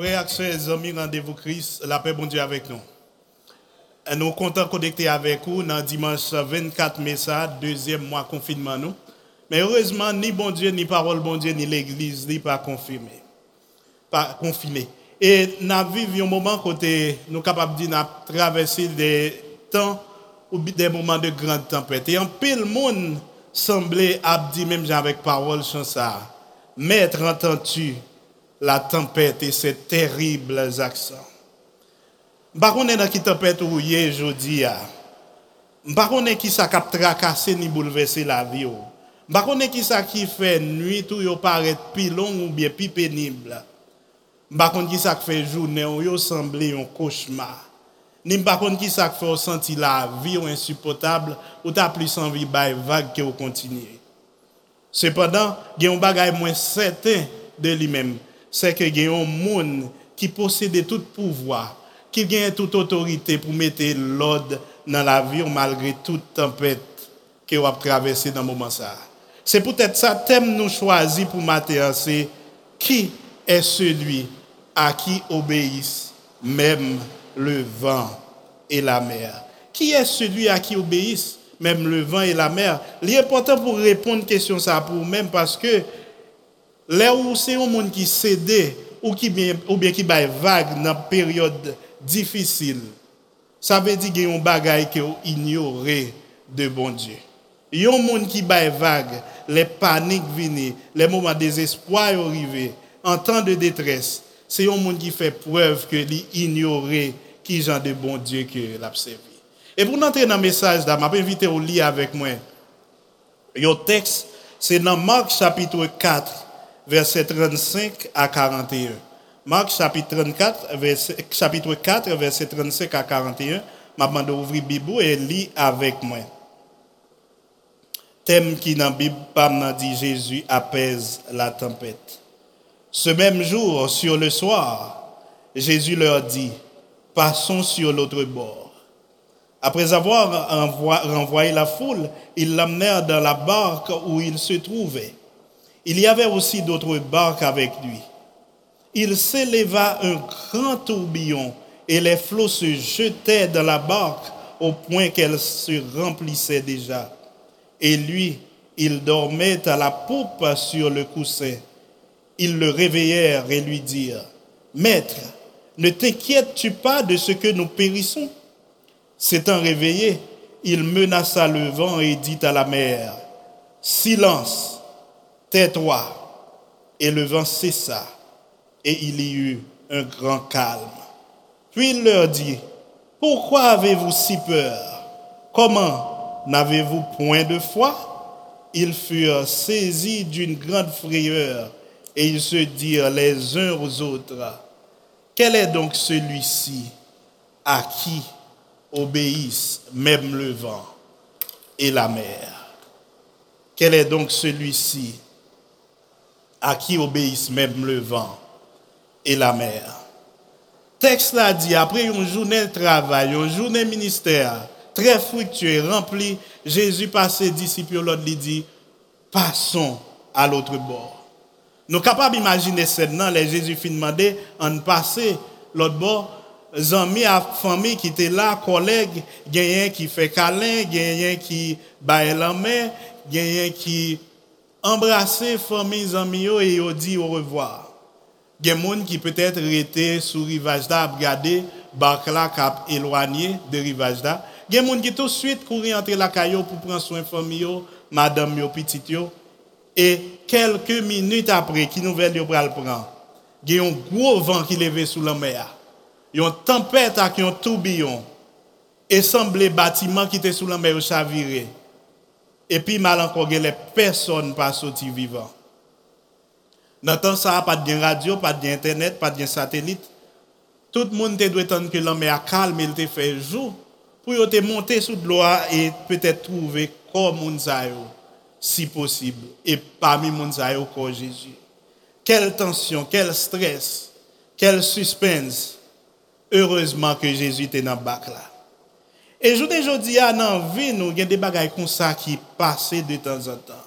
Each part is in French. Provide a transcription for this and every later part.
Frères, chers amis, rendez-vous Christ, la paix bon Dieu avec nous. Et nous comptons connecter avec vous dans dimanche 24 mai, ça, deuxième mois confinement nous. Mais heureusement, ni bon Dieu, ni parole bon Dieu, ni l'église, ni pas confirmé. Et nous vivons un moment côté nous capables de traverser des temps ou des moments de grande tempête. Et en pile monde semblait abdi même avec parole sur ça. Maître, entends-tu? La tempête et ses terribles accents? Par contre, dans qui tempête ou hier aujourd'hui, par contre, qui ça cap tracasser ni bouleverser la vie. Par contre, qui ça qui fait nuit tout yo paraît plus long ou bien plus pénible. Par contre, qui ça fait journée ou yo semble un cauchemar. Ni par contre qui ça fait sentir la vie insupportable ou t'as plus envie de vague que continuer. Cependant, il y a un bagage moins certain de lui-même, c'est que y a un monde qui possède tout pouvoir, qui a toute autorité pour mettre l'ordre dans la vie malgré toute tempête que vous traversé dans ce moment ça. C'est peut-être ça thème nous choisi pour matin, c'est qui est celui à qui obéissent même le vent et la mer. Qui est celui à qui obéissent même le vent et la mer? L'important pour répondre à question ça pour même parce que là où c'est un monde qui cède ou, bien, ou bien qui baille vague dans une période difficile, ça veut dire qu'il y a un bagage ignoré de bon Dieu. Il y a un monde qui baille vague, les paniques viennent, les moments de désespoir arrivent, en temps de détresse. C'est un monde qui fait preuve que ignoré qui genre de bon Dieu que l'a servi. Et pour entrer dans le message, je inviter au lire avec moi. Le texte, c'est dans Marc chapitre 4, verset 35 à 41. Marc chapitre, 34, verset, chapitre 4, verset 35 à 41. Je vais d'ouvrir Bible et lire avec moi. Thème qui dans Bible dit Jésus apaise la tempête. Ce même jour, sur le soir, Jésus leur dit, passons sur l'autre bord. Après avoir renvoyé la foule, ils l'amenèrent dans la barque où il se trouvait. Il y avait aussi d'autres barques avec lui. Il s'éleva un grand tourbillon et les flots se jetaient dans la barque au point qu'elle se remplissait déjà. Et lui, il dormait à la poupe sur le coussin. Ils le réveillèrent et lui dirent, Maître, ne t'inquiètes-tu pas de ce que nous périssons? S'étant réveillé, il menaça le vent et dit à la mer, Silence, tais-toi. Et le vent cessa, et il y eut un grand calme. Puis il leur dit, Pourquoi avez-vous si peur? Comment n'avez-vous point de foi? Ils furent saisis d'une grande frayeur, et ils se dirent les uns aux autres, quel est donc celui-ci à qui obéissent même le vent et la mer? Quel est donc celui-ci à qui obéissent même le vent et la mer Texte là dit, après une journée de travail, une journée ministère très fructueuse, remplie, Jésus passe ses disciples, l'autre lui dit, passons à l'autre bord. Nous capables d'imaginer cette les Jésus fin demandé en passer l'autre bord, amis à famille qui étaient là, collègues, gagnant qui fait câlin, gagnant qui baille la main, gagnant qui embrasse famille amis et dit au revoir. Il y a des gens qui peut-être sur le rivage là, regarder éloigné de rivage. Il y a des gens qui tout de suite courent entre la caillou pour prendre soin de famille, madame yo. Et quelques minutes après, qui nouvelle yo pral prend, il y a un gros vent qui levait sous la mer. Il y a une tempête avec un tourbillon. Et semblait bâtiment qui était sous la mer chaviré. Et puis mal encore, les personnes pas sorti vivant. Dans temps ça, pas de radio, pas d'internet, pas de satellite. Tout le monde doit attendre que la mer calme, il te fait jour pour te monter sous l'eau et peut-être trouver comme on si possible, et parmi au corps Jésus. Quelle tension, quel stress, quel suspense. Heureusement que Jésus était dans le bac là. E jounen jodi ya nan vi nou gen de bagay kon sa ki pase de tan zan tan.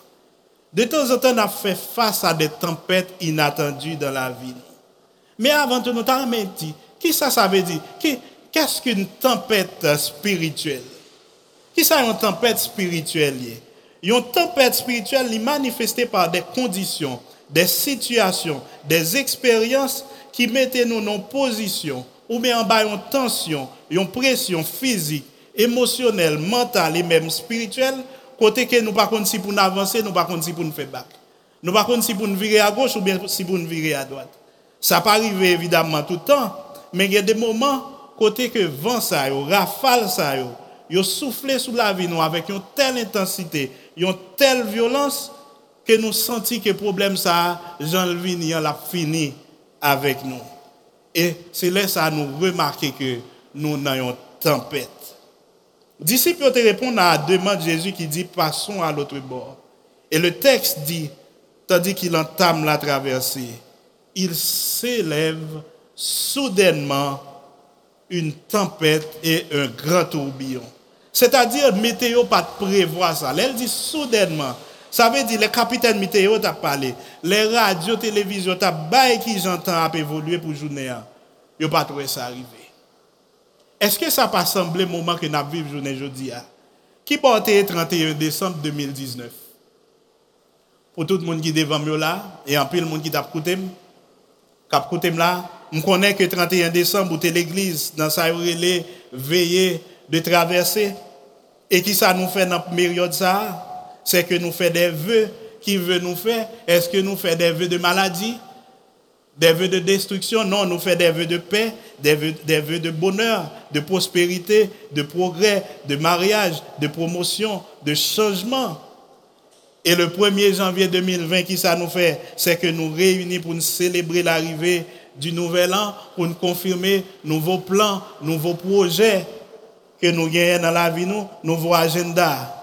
De tan zan tan nan fe fasa de tempet inatendu dan la vi nou. Me avan te nou tan men ti, ki sa sa ve di? Kès ki yon tempet spirituel? Ki sa yon tempet spirituel ye? Yon tempet spirituel li manifesté par de kondisyon, de situasyon, de eksperyans ki mette nou nan posisyon ou me an ba yon tensyon, yon presyon fizik émotionnelle, mentale et même spirituelle, côté que nous ne pas si pour avancer, nous ne pas si pour nous faire back. Nous ne pas si pour nous virer à gauche ou bien si pour nous virer à droite. Ça peut arriver évidemment tout le temps, mais il y a des moments côté que vent ça, rafale ça, yo soufflé sous la vie nous avec une telle intensité, une telle violence que nous sentons que problème ça, Jean Vini l'a fini avec nous. Et c'est là ça nous remarquer que nous une tempête. Disciples te répondent à la demande de Jésus qui dit passons à l'autre bord. Et le texte dit, tandis qu'il entame la traversée, il s'élève soudainement une tempête et un grand tourbillon. C'est-à-dire, météo pas prévoir ça. Elle dit soudainement. Ça veut dire, les capitaines météo t'a parlé, les radios, télévisions, t'a bail qui j'entends à évoluer pour journée. Ils pas trouvé ça arriver. Est-ce que ça pas semblé moment que nous vivons journée aujourd'hui? Qui portait 31 décembre 2019? Pour tout le monde qui est devant moi là, et en plus le monde qui t'a écouté, qui là, je connais que 31 décembre, vous l'église dans sa veillée de traverser. Et qui ça nous fait dans la période ça? c'est que nous faisons des vœux. Qui veut nous faire? Est-ce que nous faisons des vœux de maladie? Des vœux de destruction Non, nous faisons des vœux de paix, des vœux, de bonheur, de prospérité, de progrès, de mariage, de promotion, de changement. Et le 1er janvier 2020, qui ça nous fait? C'est que nous réunissons pour nous célébrer l'arrivée du nouvel an, pour nous confirmer nouveaux plans, nouveaux projets que nous gagnons dans la vie, nous, nouveaux agendas.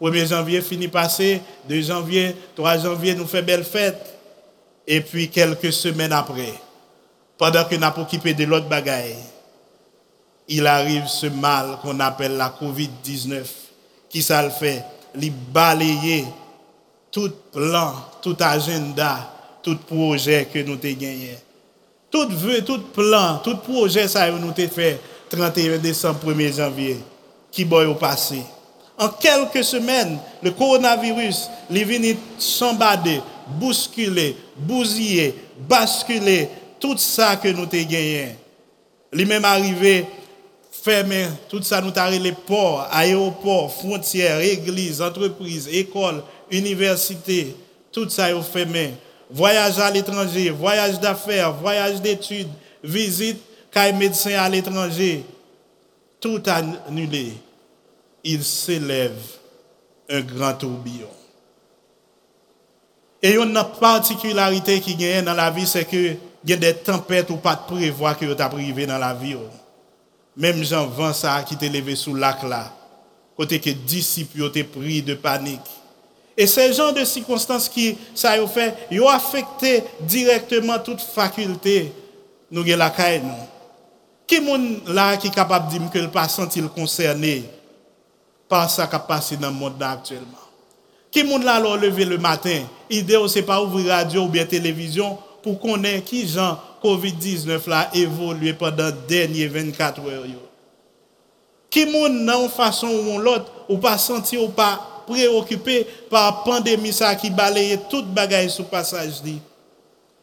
1er janvier fini passé, 2 janvier, 3 janvier, nous fait belle fête. Et puis quelques semaines après, pendant que nous avons occupé de l'autre bagaille, il arrive ce mal qu'on appelle la COVID-19, qui ça le fait, il balayer tout plan, tout agenda, tout projet que nous avons gagné. Tout vœu, tout plan, tout projet ça nous avons fait 31 décembre, 1er janvier, qui boit au passé. En quelques semaines, le coronavirus est venu s'embader, bousculer, bousiller, basculer tout ça que nous avons gagné. Il est même arrivé, fermer tout ça, nous avons les ports, aéroports, frontières, églises, entreprises, écoles, universités, tout ça est fermé. Voyage à l'étranger, voyage d'affaires, voyage d'études, visite, cas médecin à l'étranger, tout annulé il s'élève un grand tourbillon. E yon nan partikularite ki genye nan la vi se ke gen de tempète ou pat prevoa ki yo ta prive nan la vi yo. Mem jan van sa ki te leve sou lak la. Kote ke disip yo te pri de panik. E se jan de sikonstans ki sa yo fe, yo afekte direktman tout fakulte nou gen lakay nou. Ki moun la ki kapap di mke l pa sentil konserne pa sa kap pasi nan moun nan aktuelman. Qui monde là alors lever le matin, idée c'est pas ouvrir radio ou bien télévision pour connaître qui Jean Covid-19 là évolué pendant les dernières 24 heures. Qui monde dans façon ou l'autre ou pas senti ou pas préoccupé par pandémie ça qui balaye toute bagaille sur passage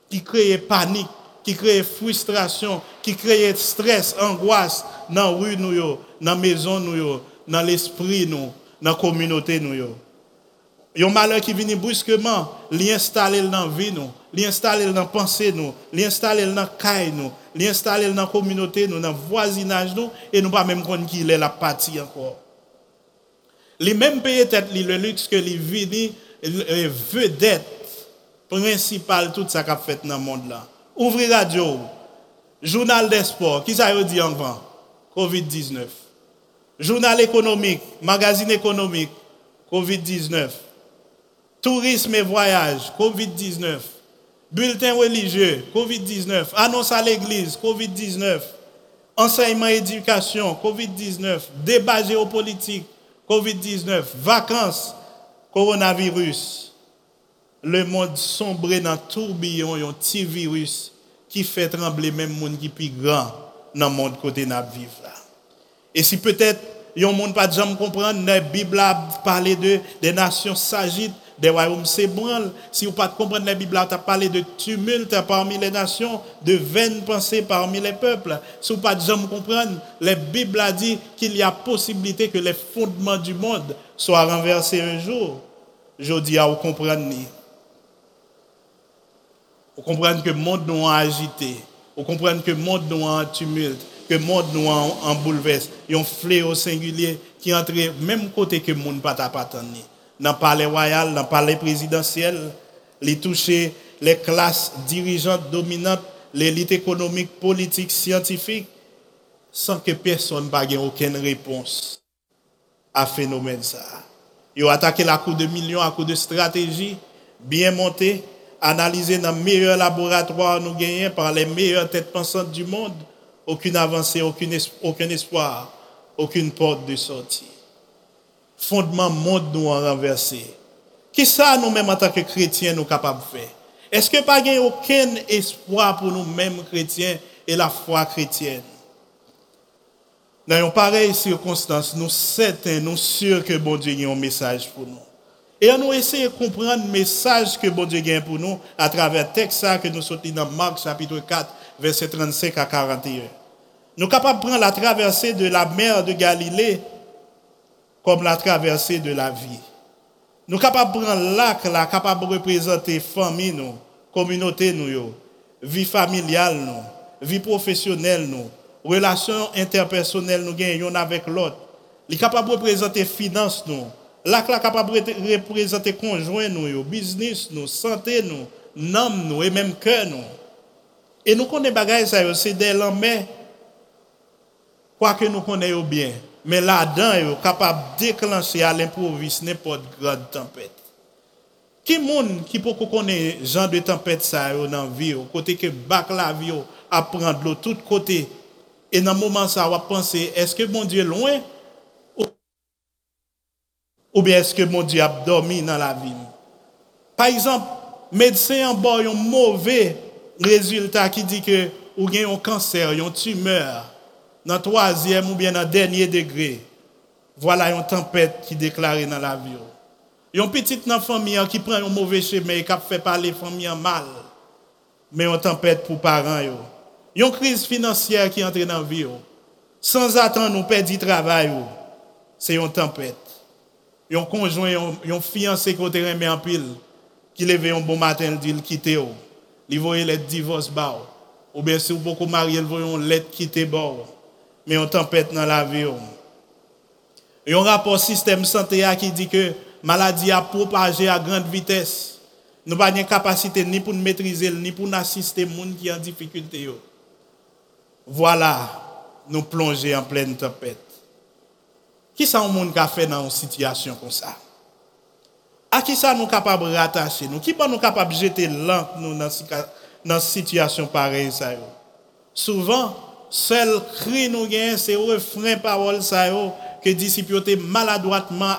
qui crée panique, qui crée frustration, qui crée stress, angoisse dans la rue nous dans la maison nous dans l'esprit nous, dans la communauté nous. Un malheur qui vient brusquement, l'installer dans la vie nous, l'installer dans la pensée nous, l'installer dans la caille nous, l'installer dans la communauté nous, dans le voisinage nous, et nous pas même connaître qu'il est la partie encore. Les mêmes pays tête le luxe que les vini vedette principale tout ça qu'a fait dans le monde là. Ouvrez radio, journal des sports, qui ça veut dire encore Covid-19. Journal économique, magazine économique, COVID-19. Tourisme et voyage, COVID-19. Bulletin religieux, COVID-19. Annonce à l'église, COVID-19. Enseignement et éducation, COVID-19. Débat géopolitique, COVID-19. Vacances, coronavirus. Le monde sombre dans tourbillon, un petit virus qui fait trembler même monde qui plus grand dans le monde côté n'a vivre. Et si peut-être yon monde pas jamais comprendre la Bible a parlé de des nations s'agitent des royaumes s'ébranlent. Si vous pas comprendre la Bible, a parlé de tumulte parmi les nations, de vaines pensées parmi les peuples. Si vous pas jamais comprendre, la Bible a dit qu'il y a possibilité que les fondements du monde soient renversés un jour. Je dis à vous comprendre. Vous comprenez que le monde nous a agité. Vous comprenez que le monde nous a en tumulte. Que le monde nous a en bouleverse. Il y a un fléau singulier qui entre même côté que le monde pas attendu dans le palais royal, dans le palais présidentiel, les toucher les classes dirigeantes dominantes, l'élite économique, politique, scientifique, sans que personne n'ait aucune réponse à ce phénomène. Ça. Ils ont attaqué la cour de millions à coup de stratégie bien montée, analysée dans les meilleurs laboratoires nous gagnons par les meilleures têtes pensantes du monde. Aucune avancée, aucun espoir, aucune porte de sortie fondement monde nous a renversé. Qui ça nous-mêmes en tant que chrétiens nous capables de faire? Est-ce que pas a aucun espoir pour nous-mêmes chrétiens et la foi chrétienne? Dans une pareille circonstance, nous certains, nous sûrs que bon Dieu a un message pour nous. Et nous essayer de comprendre le message que bon Dieu a pour nous à travers le texte que nous sortons dans Marc chapitre 4, verset 35 à 41. Nous sommes capables de prendre la traversée de la mer de Galilée comme la traversée de la vie. Nous capables de prendre lac, là, capables de représenter famille, nous, communauté, nous, vie familiale, nous, vie professionnelle, nous, relations interpersonnelles, nous gagnons avec l'autre. Nous capable de représenter finances, nous. Lac, là, capable de représenter conjoint, nous, business, nous, santé, nous, nom, nous, et même cœur, nous. Et nous connaissons ça, c'est des lambés, quoi que nous connaissons bien. Mais là-dedans, est capable de déclencher à l'improviste n'importe grande tempête. Qui monde qui peut connaître genre de tempête ça dans la vie, côté que bac la vie à prendre l'eau tout côté. Et dans le moment ça va penser est-ce que mon Dieu est loin? Ou bien est-ce que mon Dieu a dormi dans la vie? Par exemple, médecin en bas un mauvais résultat qui dit que ou un cancer, un tumeur dans le troisième ou bien dans le dernier degré, voilà une tempête qui déclare dans la vie. A une petite famille qui prend un mauvais chemin et qui fait parler la famille mal. Mais une tempête pour les parents. A une crise financière qui entre dans la vie. Sans attendre, nous perdons du travail. C'est une tempête. Il y a un conjoint, il y a un fiancé qui est en pile, qui lève un bon matin, il dit qu'il quitte. Il voit les divorce. Ou bien si vous beaucoup marié, il voit une lettre quitter mais on tempête dans la vie. Il y a un rapport système santé qui dit que la maladie a propagé à grande vitesse. Nous n'avons pas de capacité ni pour maîtriser, ni pour assister les gens qui sont en difficulté. Voilà, nous plonger en pleine tempête. Qui ça monde qui a fait dans une situation comme ça? À qui ça nous capable de rattacher? Nous? Qui pas nous capable de jeter l'encre dans une situation pareille? Souvent, seul cri nous gagne, c'est refrain parole ça que les disciples maladroitement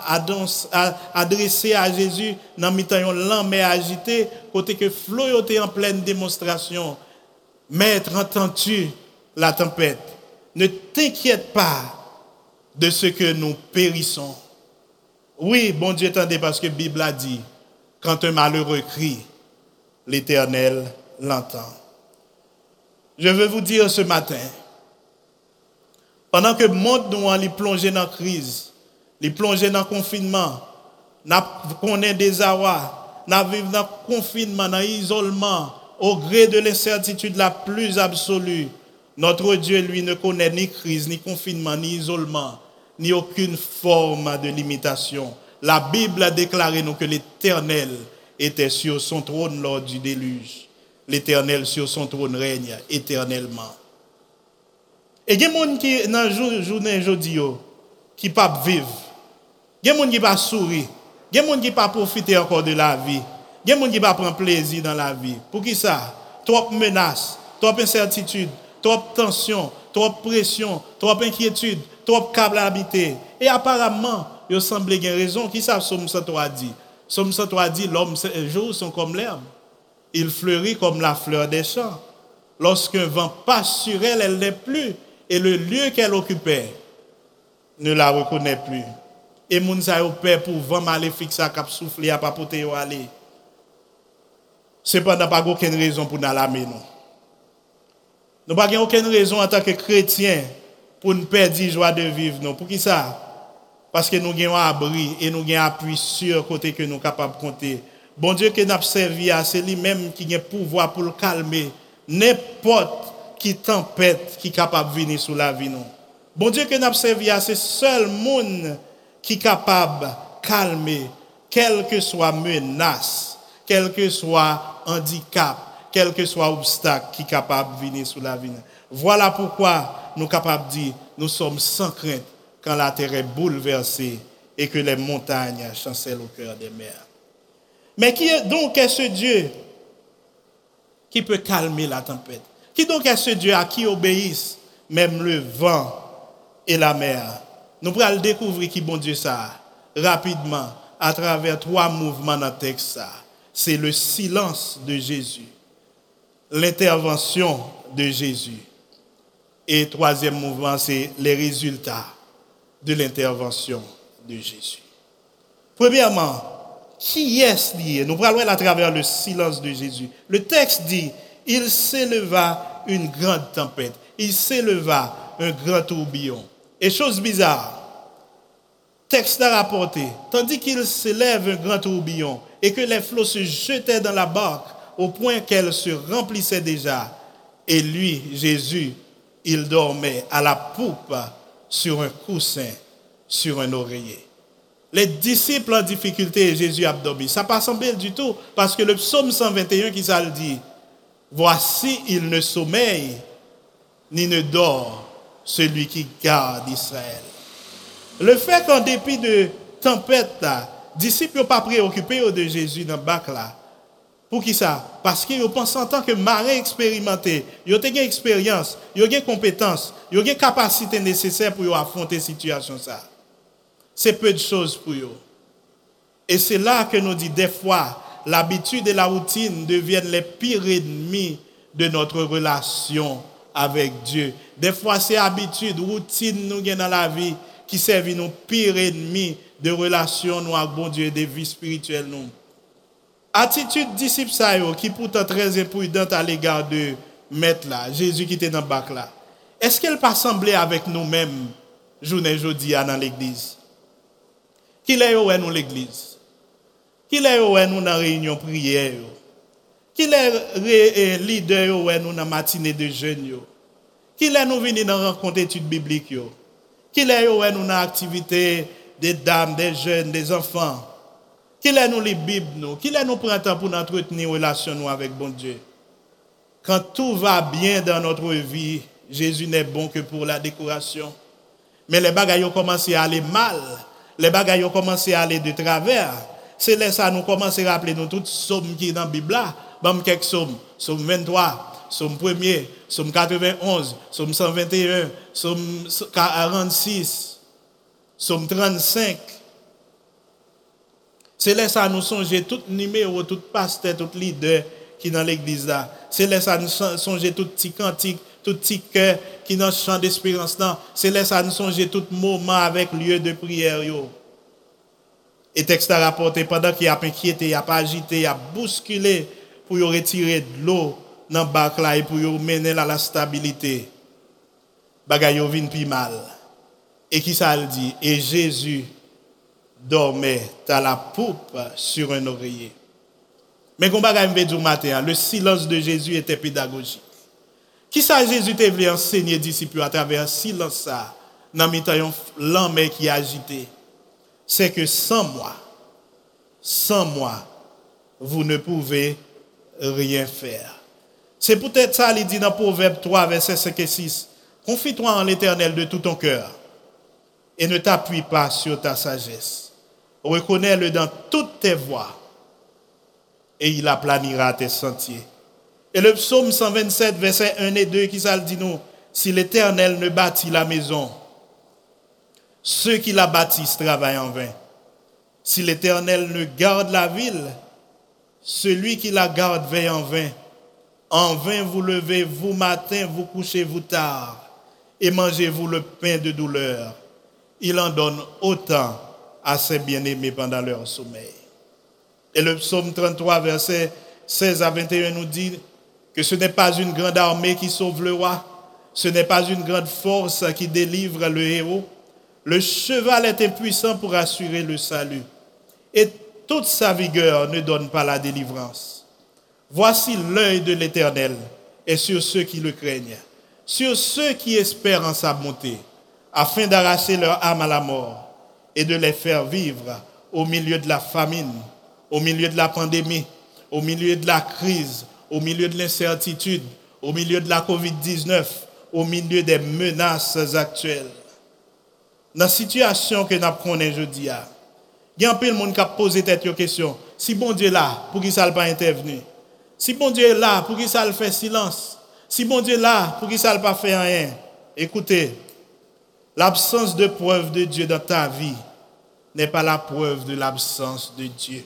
adressés à Jésus dans le temps lampe agité, côté que flot en pleine démonstration. Maître, entends-tu la tempête? Ne t'inquiète pas de ce que nous périssons. Oui, bon Dieu attendez parce que la Bible a dit, quand un malheureux crie, l'Éternel l'entend. Je veux vous dire ce matin, pendant que le monde nous est plongé dans la crise, est plongé dans le confinement, nous connaissons des awa, nous vivons dans le confinement, dans l'isolement, au gré de l'incertitude la plus absolue. Notre Dieu, lui, ne connaît ni crise, ni confinement, ni isolement, ni aucune forme de limitation. La Bible a déclaré nous que l'Éternel était sur son trône lors du déluge. L'Éternel sur son trône règne éternellement. Et il y a des gens qui, dans la journée aujourd'hui, qui ne pas vivre. Il y a des gens qui ne pas sourire. Il y a des gens qui ne pas profiter encore de la vie. Il y a des gens qui ne pas prendre plaisir dans la vie. Pour qui ça? Trop menaces, trop d'incertitudes, trop de tension, trop pression, trop d'inquiétude, trop habiter. Et apparemment, il semble qu'il y a raison. Qui ça, Somme 103 dit Somme 103 dit l'homme, les jours sont comme l'herbe. Il fleurit comme la fleur des champs. Lorsqu'un vent passe sur elle, elle n'est plus. Et le lieu qu'elle occupait ne la reconnaît plus. Et moun sa yo peur pour vent maléfique ça cap souffler à papoter yo aller. Cependant pas aucune raison pour nous l'amener non. Nous n'avons aucune raison en tant que chrétiens pour nous perdre joie de vivre. Non. Pour qui ça? Parce que nous avons un abri et nous avons un appui sur côté que nous sommes capables de compter. Bon Dieu nous avons servi, c'est lui-même qui a le pouvoir pour le calmer. N'importe qui tempête qui est capable de venir sur la vie. Bon Dieu nous avons servi, c'est seul monde qui est capable de calmer, quelle que soit menace, quel que soit handicap, quel que soit obstacle qui est capable de venir sous la vie. Voilà pourquoi nous sommes capables de dire, nous sommes sans crainte quand la terre est bouleversée et que les montagnes chancellent au cœur des mers. Mais qui est donc ce Dieu qui peut calmer la tempête? Qui donc est ce Dieu à qui obéissent même le vent et la mer? Nous pourrons découvrir qui bon Dieu ça rapidement à travers trois mouvements dans le texte. C'est le silence de Jésus l'intervention de Jésus. Et troisième mouvement, c'est les résultats de l'intervention de Jésus. Premièrement, qui est-ce lié Nous parlons à travers le silence de Jésus. Le texte dit, il s'éleva une grande tempête, il s'éleva un grand tourbillon. Et chose bizarre, texte a rapporté, tandis qu'il s'élève un grand tourbillon et que les flots se jetaient dans la barque, au point qu'elle se remplissait déjà. Et lui, Jésus, il dormait à la poupe sur un coussin, sur un oreiller. Les disciples en difficulté, Jésus a dormi. Ça pas semblé du tout, parce que le psaume 121 qui ça dit, voici, il ne sommeille, ni ne dort celui qui garde Israël. Le fait qu'en dépit de tempête, disciples n'ont pas préoccupé de Jésus dans le bac là, pour qui ça? Parce qu'ils pensent en tant que marin expérimenté, ils ont une expérience, ils ont une compétence, ils ont une capacité nécessaire pour affronter cette situation. C'est peu de choses pour eux. Et c'est là que nous dit des fois, l'habitude et la routine deviennent les pires ennemis de notre relation avec Dieu. Des fois, c'est habitude, routine nous dans la vie qui servent nos pires ennemis de relation nous avec bon Dieu et de vie spirituelle nous. Attitude disciple qui pourtant très imprudente à l'égard de maître là, Jésus qui était dans le bac là. Est-ce qu'elle pas semblé avec nous-mêmes journée jeudi dans l'église? Qui est où nous l'église? Qui est où nous dans réunion prière? Qui est leader où nous dans matinée de jeûne? Qui est nous venir dans rencontre études bibliques? Qui est où nous dans activité des dames, des jeunes, des enfants? Qu'il est nous les Bibles, nous? Qu'il est nous prend temps pour entretenir relation avec bon Dieu? Quand tout va bien dans notre vie, Jésus n'est bon que pour la décoration. Mais les bagailles ont commencé à aller mal. Les bagailles ont commencé à aller de travers. C'est là ça nous commence à rappeler nous toutes sommes qui dans la Bible là. Bam quelques sommes. Somme 23, somme 1er, somme 91, somme 121, somme 46, somme 35. C'est là ça nous songer tout numéro, tout pasteur, tout leader qui dans l'église là. C'est là ça nous songer tout petit cantique, tout petit cœur qui dans champ d'espérance là. C'est là ça nous songer tout moment avec lieu de prière yo. Et texte a rapporté pendant qu'il a inquiété, il a pas agité, il a bousculé pour retirer de l'eau dans le bac là et pour mener à la stabilité. Bagay plus mal. Et qui ça le dit? Et Jésus dormait à la poupe sur un oreiller. Mais comme je matin, le silence de Jésus était pédagogique. Qui ça Jésus t'a voulu enseigner disciples à travers le silence ça, dans l'homme qui est agité? C'est que sans moi, sans moi, vous ne pouvez rien faire. C'est peut-être ça, il dit dans Proverbe 3, verset 5 et 6. Confie-toi en l'éternel de tout ton cœur et ne t'appuie pas sur ta sagesse. Reconnais-le dans toutes tes voies et il aplanira tes sentiers. Et le psaume 127, verset 1 et 2, qui ça dit nous, si l'Éternel ne bâtit la maison, ceux qui la bâtissent travaillent en vain. Si l'Éternel ne garde la ville, celui qui la garde veille en vain. En vain vous levez, vous matin, vous couchez-vous tard, et mangez-vous le pain de douleur. Il en donne autant à ses bien-aimés pendant leur sommeil. Et le psaume 33, verset 16 à 21 nous dit que ce n'est pas une grande armée qui sauve le roi, ce n'est pas une grande force qui délivre le héros. Le cheval est impuissant pour assurer le salut. Et toute sa vigueur ne donne pas la délivrance. Voici l'œil de l'Éternel est sur ceux qui le craignent, sur ceux qui espèrent en sa bonté, afin d'arracher leur âme à la mort et de les faire vivre au milieu de la famine, au milieu de la pandémie, au milieu de la crise, au milieu de l'incertitude, au milieu de la COVID-19, au milieu des menaces actuelles. Dans la situation que nous apprenons aujourd'hui, il y a un peu de monde qui a posé cette question. Si bon Dieu est là, pour qui ça n'a pas intervenu Si bon Dieu est là, pour qui ça le fait silence? Si bon Dieu est là, pour qui ça n'a pas fait rien? Écoutez, l'absence de preuve de Dieu dans ta vie n'est pas la preuve de l'absence de Dieu.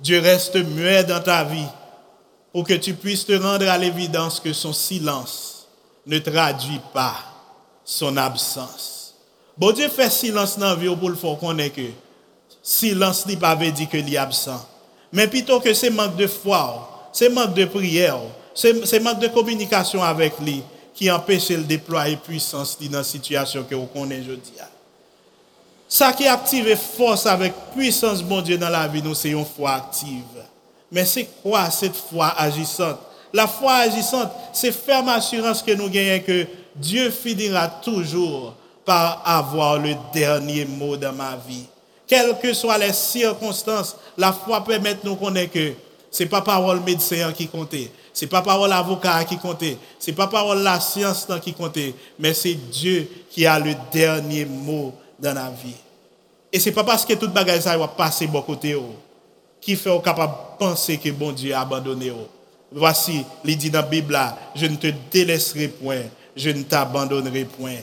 Dieu reste muet dans ta vie pour que tu puisses te rendre à l'évidence que son silence ne traduit pas son absence. Bon Dieu fait silence dans la vie pour le faire connaître que silence n'est pas dit que est absent. Mais plutôt que c'est manque de foi, c'est manque de prière, c'est manque de communication avec lui qui empêche le déployer puissance dans la situation que vous connaissez aujourd'hui. Ça qui active force avec puissance, bon Dieu, dans la vie, nous, c'est une foi active. Mais c'est quoi cette foi agissante? La foi agissante, c'est ferme assurance que nous gagnons que Dieu finira toujours par avoir le dernier mot dans ma vie. Quelles que soient les circonstances, la foi permet de nous connaître que ce n'est pas parole médecin qui comptait, ce n'est pas parole avocat qui comptait, ce n'est pas parole la science qui comptait, mais c'est Dieu qui a le dernier mot dans la vie. Et ce n'est pas parce que toute bagage ça va passer de côté qui fait capable penser que bon Dieu a abandonné. Voici, il dit dans la Bible je ne te délaisserai point, je ne t'abandonnerai point.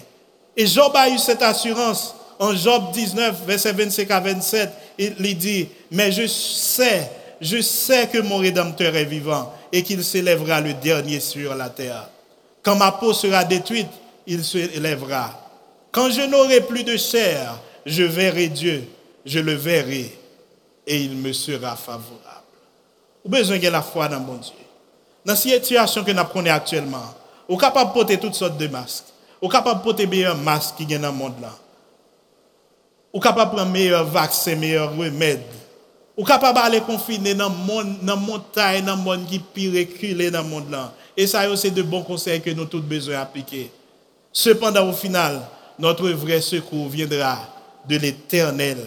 Et Job a eu cette assurance. En Job 19, verset 25 à 27, il dit, mais je sais, je sais que mon Rédempteur est vivant et qu'il s'élèvera le dernier sur la terre. Quand ma peau sera détruite, il se élèvera. Quand je n'aurai plus de chair, je verrai Dieu, je le verrai et il me sera favorable. Vous besoin de la foi dans mon Dieu. Dans la situation que nous prenons actuellement, vous capable de porter toutes sortes de masques. Ou capable de porter meilleur masque qui est dans le monde là. Ou capable de prendre meilleur vaccin, meilleur remède. Ou capable d'aller confiner dans la montagne, dans le monde qui pire reculé dans le monde là. Et ça, c'est de bons conseils que nous tous besoin d'appliquer. Cependant, au final, notre vrai secours viendra de l'Éternel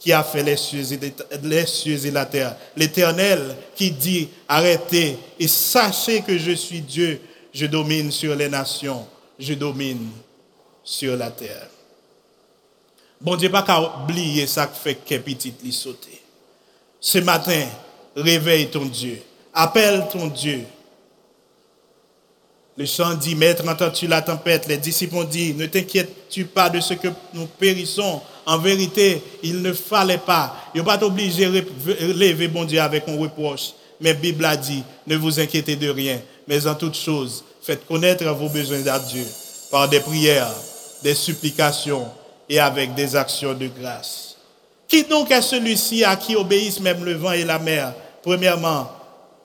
qui a fait les cieux et, la terre. L'Éternel qui dit, arrêtez et sachez que je suis Dieu, je domine sur les nations je domine sur la terre. Bon Dieu, pas qu'à oublier ça que fait que petit li sauter. Ce matin, réveille ton Dieu. Appelle ton Dieu. Le chant dit, Maître, entends-tu la tempête? Les disciples ont dit, ne t'inquiètes-tu pas de ce que nous périssons? En vérité, il ne fallait pas. Il ne pas obligé de lever bon Dieu avec un reproche. Mais Bible a dit, ne vous inquiétez de rien, mais en toute chose, Faites connaître vos besoins à Dieu par des prières, des supplications et avec des actions de grâce. Qui donc est celui-ci à qui obéissent même le vent et la mer? Premièrement,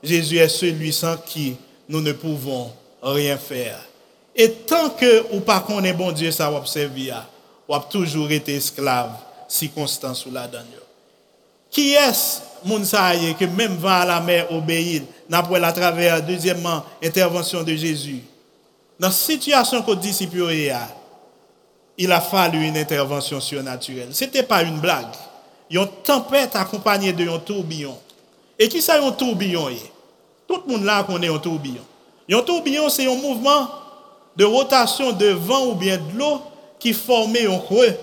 Jésus est celui sans qui nous ne pouvons rien faire. Et tant que ou pas qu'on est bon Dieu, ça va servir, ou toujours été esclave, si constant sous la dernière. Qui est-ce moun que même vent à la mer obéit, n'après à travers, deuxièmement, intervention de Jésus? Dans la situation que disciple il a fallu une intervention surnaturelle. Ce n'était pas une blague. Une tempête accompagnée d'un tourbillon. Et qui ça un tourbillon Tout le monde là connaît un tourbillon. Un tourbillon, c'est un mouvement de rotation de vent ou bien de l'eau qui formait un creux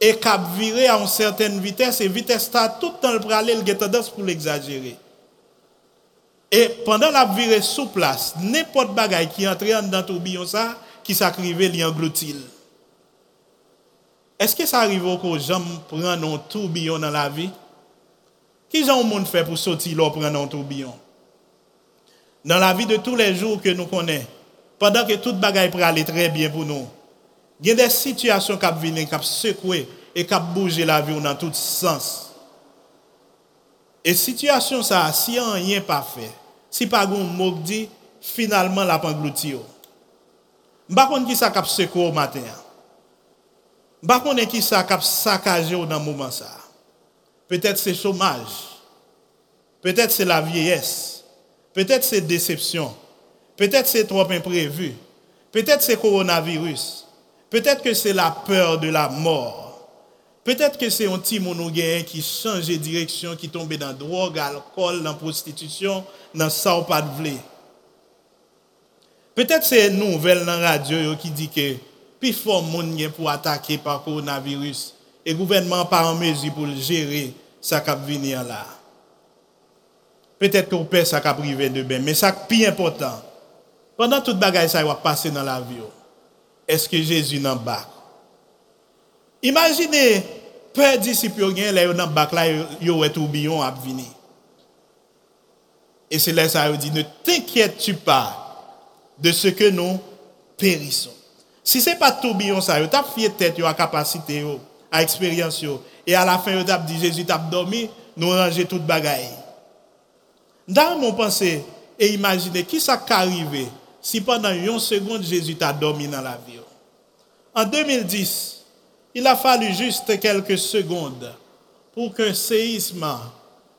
et cap virer à une certaine vitesse et vitesse tout dans le pralé a tendance pour l'exagérer. Et pendant la virée sous place, n'importe bagaille qui entre dans le tourbillon ça qui s'acrivait li engloutit. Est-ce que ça arrive que gens prennent un tourbillon dans la vie? Qui ont monde fait pour sortir là prendre un tourbillon? Dans la vie de tous les jours que nous connaissons, pendant que toute bagaille peut aller très bien pour nous, il y a des situations qui viennent, qui secouer et qui bouger la vie dans tous sens. Et situation ça, si rien pas fait, si pas un mot dit, finalement la englouti. Je ne sais pas qui ça cap secouer au matin. Je ne sais pas qui ça cap saccagé dans le moment ça. Peut-être c'est chômage. Peut-être c'est la vieillesse. Peut-être c'est déception. Peut-être c'est trop imprévu. Peut-être c'est coronavirus. Peut-être que c'est la peur de la mort. Peut-être que c'est un petit monogène qui change de direction, qui tombe dans la drogue, l'alcool, dans la prostitution, dans ça pas de blé. Peut-être c'est une nouvelle dans la radio qui dit que plus fort monde pour attaquer par coronavirus et le gouvernement pas en mesure pour le gérer ça cap venir là. Petet kou pe sa ka prive de ben, men sa pi important. Pendan tout bagay sa wak pase nan la vyo, eske Jezi nan bak. Imagine, pe disipyo gen la yo nan bak la yo wet ou biyon ap vini. E se la sa yo di, ne t'enkyet tu pa de se ke nou perison. Si se pa tou biyon sa yo, tap fye tet yo a kapasite yo, a eksperyans yo, e a la fin yo tap di Jezi tap domi, nou ranger tout bagay yo. Dans mon pensée, et imaginez qui ça arrivé si pendant une seconde Jésus t'a dormi dans la vie? En 2010, il a fallu juste quelques secondes pour qu'un séisme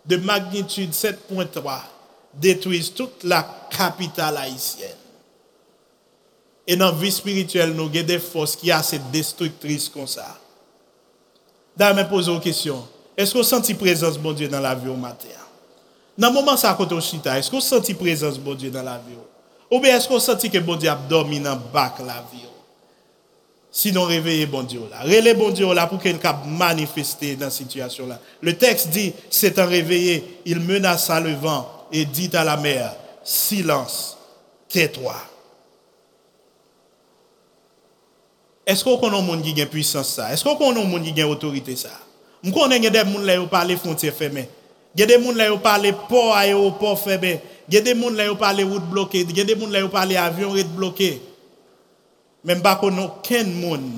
de magnitude 7.3 détruise toute la capitale haïtienne. Et dans la vie spirituelle, nous avons des forces qui sont assez destructrices comme ça. Je pose une question. Est-ce que vous sentez présence de Dieu dans la vie au matin? Dans le moment ça côté chita, vous sentez présence de Dieu dans la vie Ou bien est-ce que vous sentez que bon Dieu a dormi dans le bac la vie Sinon réveillez bon Dieu là. Réveillez bon Dieu là pour qu'il puisse manifester dans cette situation. Le texte dit, un réveillé, il menaça le vent et dit à la mer, silence, tais-toi. Est-ce qu'on connaît un monde qui puissance? Est-ce qu'on connaît un monde qui a autorité ça? Je des gens qui parlent frontières fermées. Il y a des gens qui parlent port, aéroport fermé. Il y a des gens qui parlent route bloquée. Il y a des gens qui parlent avion route bloqué. Même pas qu'on aucun monde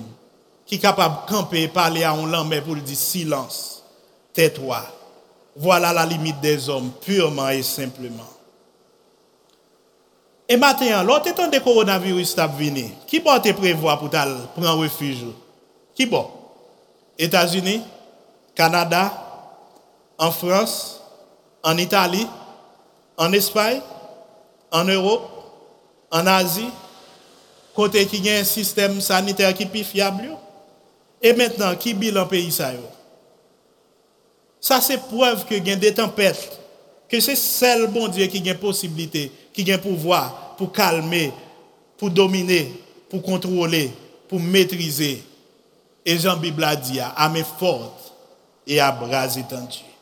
qui est capable de camper et parler à un langue pour dire silence, tais-toi. Voilà la limite des hommes, purement et simplement. Et maintenant, l'autre temps de coronavirus est venu, qui peut te prévoir pour prendre refuge? Qui peut États-Unis, Canada, en France, en Italie, en Espagne, en Europe, en Asie, côté qui a un système sanitaire qui est plus fiable. Et maintenant, qui bilan pays ça Ça, c'est preuve que y a des tempêtes, que c'est seul bon Dieu qui a possibilité, qui a pouvoir pour calmer, pour dominer, pour contrôler, pour maîtriser. Et Jean-Bible a dit, à forte et à bras étendus.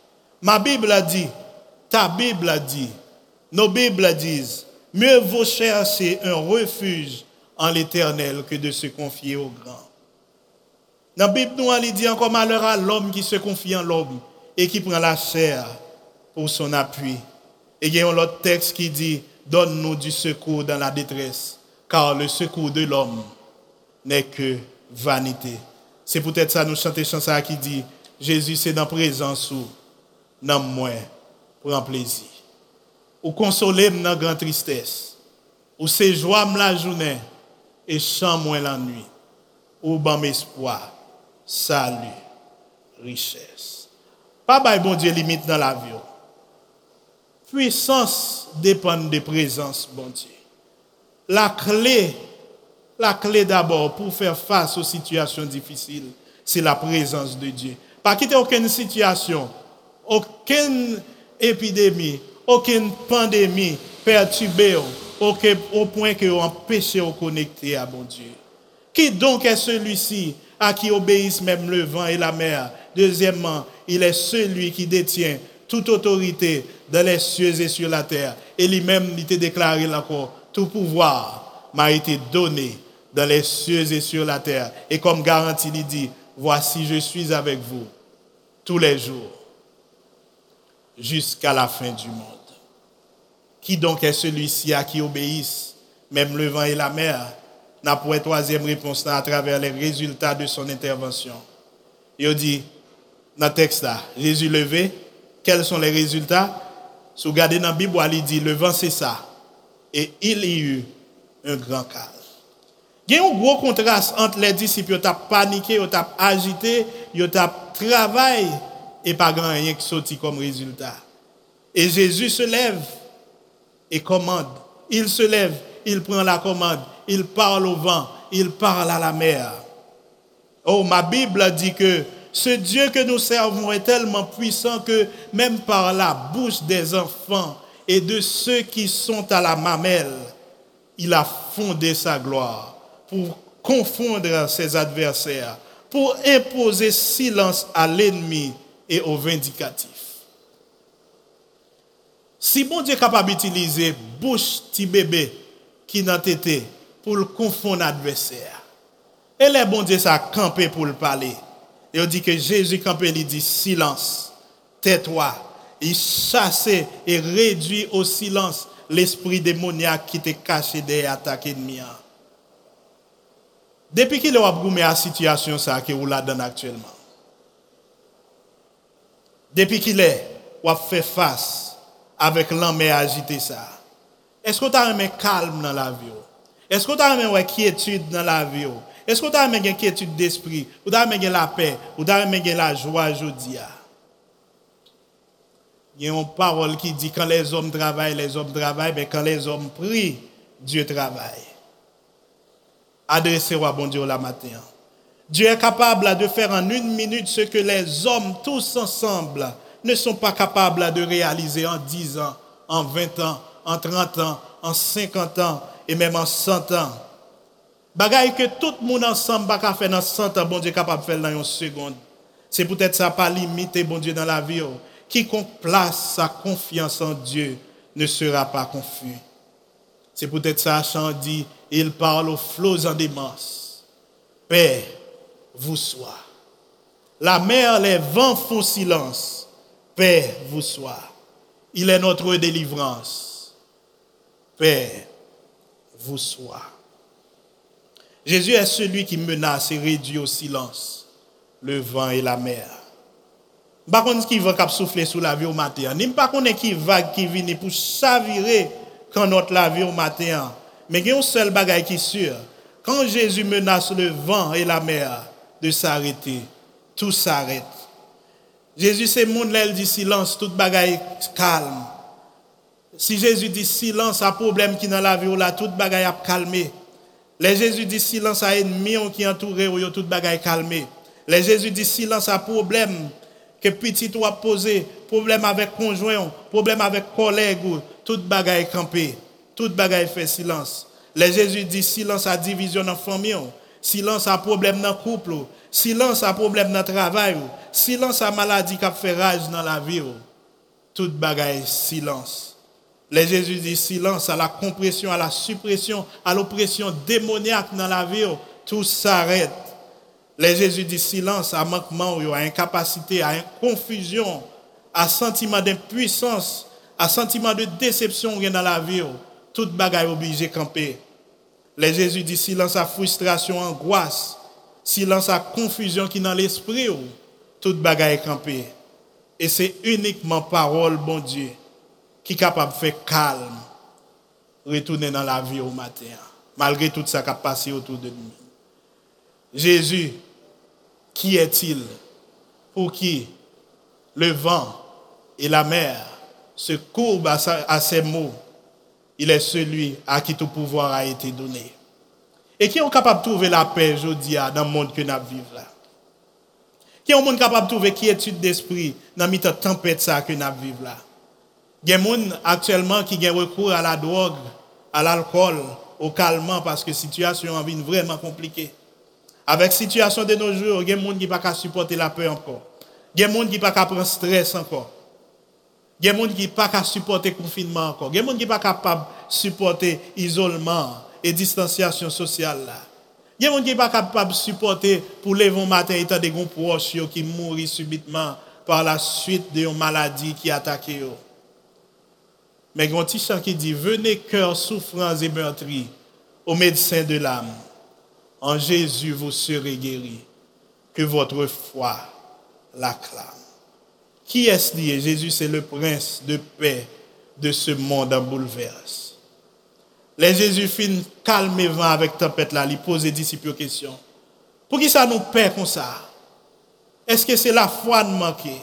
Ma Bible a dit, ta Bible a dit, nos Bibles disent, mieux vaut chercher un refuge en l'éternel que de se confier au grand. Dans la Bible, nous, dit encore malheur à l'homme qui se confie en l'homme et qui prend la chair pour son appui. Et il y a un autre texte qui dit, donne-nous du secours dans la détresse, car le secours de l'homme n'est que vanité. C'est peut-être ça, nous chantons chanson qui dit, Jésus, c'est dans la présence où moi pour un plaisir. Ou consoler dans grande tristesse. Ou c'est joie la journée et chant moi la nuit. Ou ban espoir, salut, richesse. Pas de bon Dieu limite dans la vie. Puissance dépend de présence, bon Dieu. La clé, la clé d'abord pour faire face aux situations difficiles, c'est la présence de Dieu. Pas quitter aucune situation aucune épidémie, aucune pandémie perturbée au point que empêche de connecter à bon Dieu. Qui donc est celui-ci à qui obéissent même le vent et la mer? Deuxièmement, il est celui qui détient toute autorité dans les cieux et sur la terre. Et lui-même, il t'a déclaré encore, tout pouvoir m'a été donné dans les cieux et sur la terre. Et comme garantie, il dit, voici, je suis avec vous tous les jours jusqu'à la fin du monde. Qui donc est celui-ci à qui obéissent? Même le vent et la mer N'a pour troisième réponse à travers les résultats de son intervention. Il dit, dans le texte là, Jésus levé, quels sont les résultats? Si vous regardez dans la Bible, il dit, le vent c'est ça. Et il y eut un grand calme. Il y a un gros contraste entre les disciples, ils ont paniqué, ils ont agité, ils ont travaillé et pas grand rien qui sorti comme résultat. Et Jésus se lève et commande. Il se lève, il prend la commande, il parle au vent, il parle à la mer. Oh, ma Bible dit que ce Dieu que nous servons est tellement puissant que même par la bouche des enfants et de ceux qui sont à la mamelle, il a fondé sa gloire pour confondre ses adversaires, pour imposer silence à l'ennemi et aux vindicatifs. Si bon Dieu est capable d'utiliser bouche petit bébé qui n'a été pour le confondre l'adversaire, et les bon Dieu ça campé pour le parler. Et on dit que Jésus campé, il dit silence, tais-toi. Il chasse et réduit au silence l'esprit démoniaque qui était caché derrière attaques ennemies. Depuis qu'il a goumé la situation ça que vous la donne actuellement? Depuis qu'il est, ou fait face avec l'homme agité ça. Est-ce que tu as un calme dans la vie? Est-ce que tu as une quiétude dans la vie? Est-ce que tu as une quiétude d'esprit? Ou tu as la paix? Ou tu as la joie aujourd'hui? Il y a une parole qui dit quand les hommes travaillent, les hommes travaillent, mais quand les hommes prient, Dieu travaille. Adressez-vous à bon Dieu la matin. Dieu est capable de faire en une minute ce que les hommes tous ensemble ne sont pas capables de réaliser en 10 ans, en 20 ans, en 30 ans, en 50 ans et même en 100 ans. Bagaille que tout le monde ensemble va faire dans 100 ans, bon Dieu est capable de faire dans une seconde. C'est peut-être ça pas limité, bon Dieu, dans la vie. Oh. Quiconque place sa confiance en Dieu ne sera pas confus. C'est peut-être ça, chant dit, il parle aux flots en démence. Paix vous soit. La mer, les vents font silence. Paix vous soit. Il est notre délivrance. Paix vous soit. Jésus est celui qui menace et réduit au silence le vent et la mer. Par contre, qui va souffler sous la vie au matin. Ni pas connaît qui vague qui vient pour chavirer quand notre la vie au matin. Mais il y a un seul bagage qui est sûr. Quand Jésus menace le vent et la mer de s'arrêter, tout s'arrête. Jésus, c'est monde là, il dit silence, tout bagaille calme. Si Jésus dit silence, à problème qui dans la vie, là, tout bagaille a calmé. Les Jésus dit silence à ennemi qui entouré, tout bagaille calmé. Les Jésus dit silence à problème que petit toi posé, problème avec conjoint, problème avec collègue, tout bagaille campé, tout bagaille fait silence. Les Jésus dit silence à division dans famille, silence à problème dans le couple, silence à problème dans le travail, silence à maladie qui fait rage dans la vie. Tout bagaille silence. Les Jésus dit silence à la compression, à la suppression, à l'oppression démoniaque dans la vie. Tout s'arrête. Les Jésus dit silence à manquement, à incapacité, à confusion, à sentiment d'impuissance, à sentiment de déception dans la vie. Tout bagaille obligé de camper. Les Jésus dit silence à frustration, angoisse, silence à confusion qui dans l'esprit. Tout bagaille camper. Et c'est uniquement parole, bon Dieu, qui est capable de faire calme, retourner dans la vie au matin, malgré tout ça qui a passé autour de nous. Jésus, qui est-il? Pour qui? Le vent et la mer se courbent à, ses mots Il est celui à qui tout pouvoir a été donné. Et qui est capable de trouver la paix aujourd'hui dans le monde que nous vivons là Qui est capable de trouver quiétude d'esprit dans la tempête que nous vivons là Il y a des gens actuellement qui ont recours à la drogue, à l'alcool, au calmant parce que la situation est vraiment compliquée. Avec la situation de nos jours, il y a des gens qui ne peuvent pas supporter la peur encore. Il y a des gens qui ne peuvent pas prendre stress encore. Il y a des gens qui ne peuvent pas supporter le confinement encore. Il y a des gens qui ne peuvent pas supporter l'isolement et la distanciation sociale. Il y a des gens qui ne peuvent pas supporter pour bons matin étant des gens proches qui mourent subitement par la suite de maladie qui attaque. Mais grand petit chant qui dit, venez cœur souffrants et meurtris, au médecin de l'âme. En Jésus, vous serez guéris. Que votre foi l'acclame. Qui est-ce lié? Jésus, c'est le prince de paix de ce monde en bouleverse. Les Jésus fin calme vent avec tempête là, il pose les disciples question. Pour qui ça nous perd comme ça? Est-ce que c'est la foi de manquer?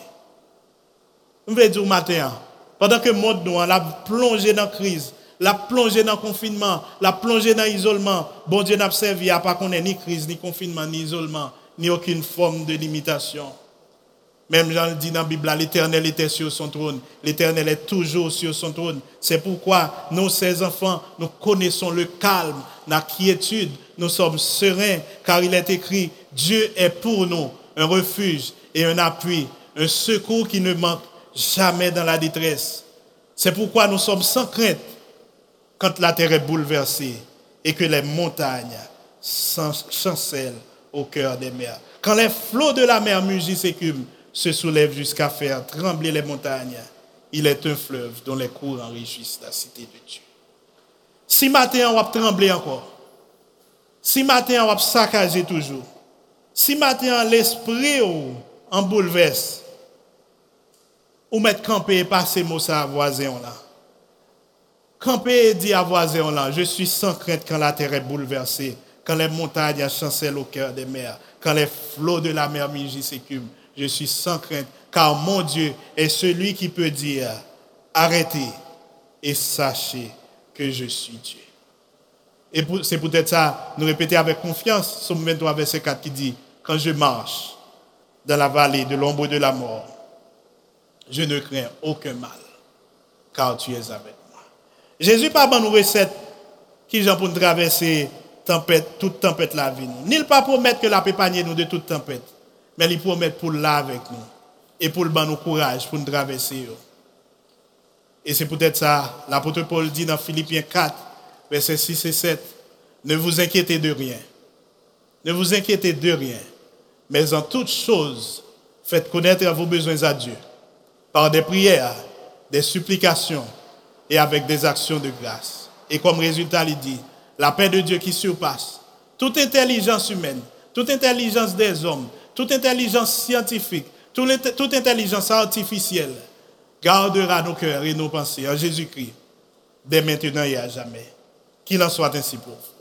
Je vais dire matin, pendant que le monde nous a plongé dans la crise, la plongé dans le confinement, la plongé dans l'isolement, bon Dieu n'a servi à pas qu'on ait ni crise, ni confinement, ni isolement, ni aucune forme de limitation. Même Jean dit dans la Bible, l'Éternel était sur son trône. L'Éternel est toujours sur son trône. C'est pourquoi nous, ses enfants, nous connaissons le calme, la quiétude. Nous sommes sereins, car il est écrit, Dieu est pour nous un refuge et un appui, un secours qui ne manque jamais dans la détresse. C'est pourquoi nous sommes sans crainte quand la terre est bouleversée et que les montagnes chancellent au cœur des mers. Quand les flots de la mer mugissent et se soulève jusqu'à faire trembler les montagnes. Il est un fleuve dont les cours enrichissent la cité de Dieu. Si matin on va trembler encore, si matin on va saccager toujours, si matin l'esprit en bouleverse, ou mettre camper et passer mot à voisin là. Camper et dire à voisin là, je suis sans crainte quand la terre est bouleversée, quand les montagnes chancellent au cœur des mers, quand les flots de la mer mugissent je suis sans crainte, car mon Dieu est celui qui peut dire, arrêtez et sachez que je suis Dieu. Et c'est peut-être ça, nous répéter avec confiance, Somme 23, verset 4 qui dit, quand je marche dans la vallée de l'ombre de la mort, je ne crains aucun mal, car tu es avec moi. Jésus pas une recette qui j'en pour traverser toute tempête la vie. Ni pas promettre que la paix nous de toute tempête mais il promet pour là avec nous et pour le nous courage pour nous traverser. Et c'est peut-être ça, l'apôtre Paul dit dans Philippiens 4, versets 6 et 7, ne vous inquiétez de rien. Ne vous inquiétez de rien, mais en toutes choses, faites connaître vos besoins à Dieu par des prières, des supplications et avec des actions de grâce. Et comme résultat, il dit, la paix de Dieu qui surpasse toute intelligence humaine, toute intelligence des hommes, toute intelligence scientifique, toute intelligence artificielle gardera nos cœurs et nos pensées en Jésus-Christ, dès maintenant et à jamais. Qu'il en soit ainsi pour vous.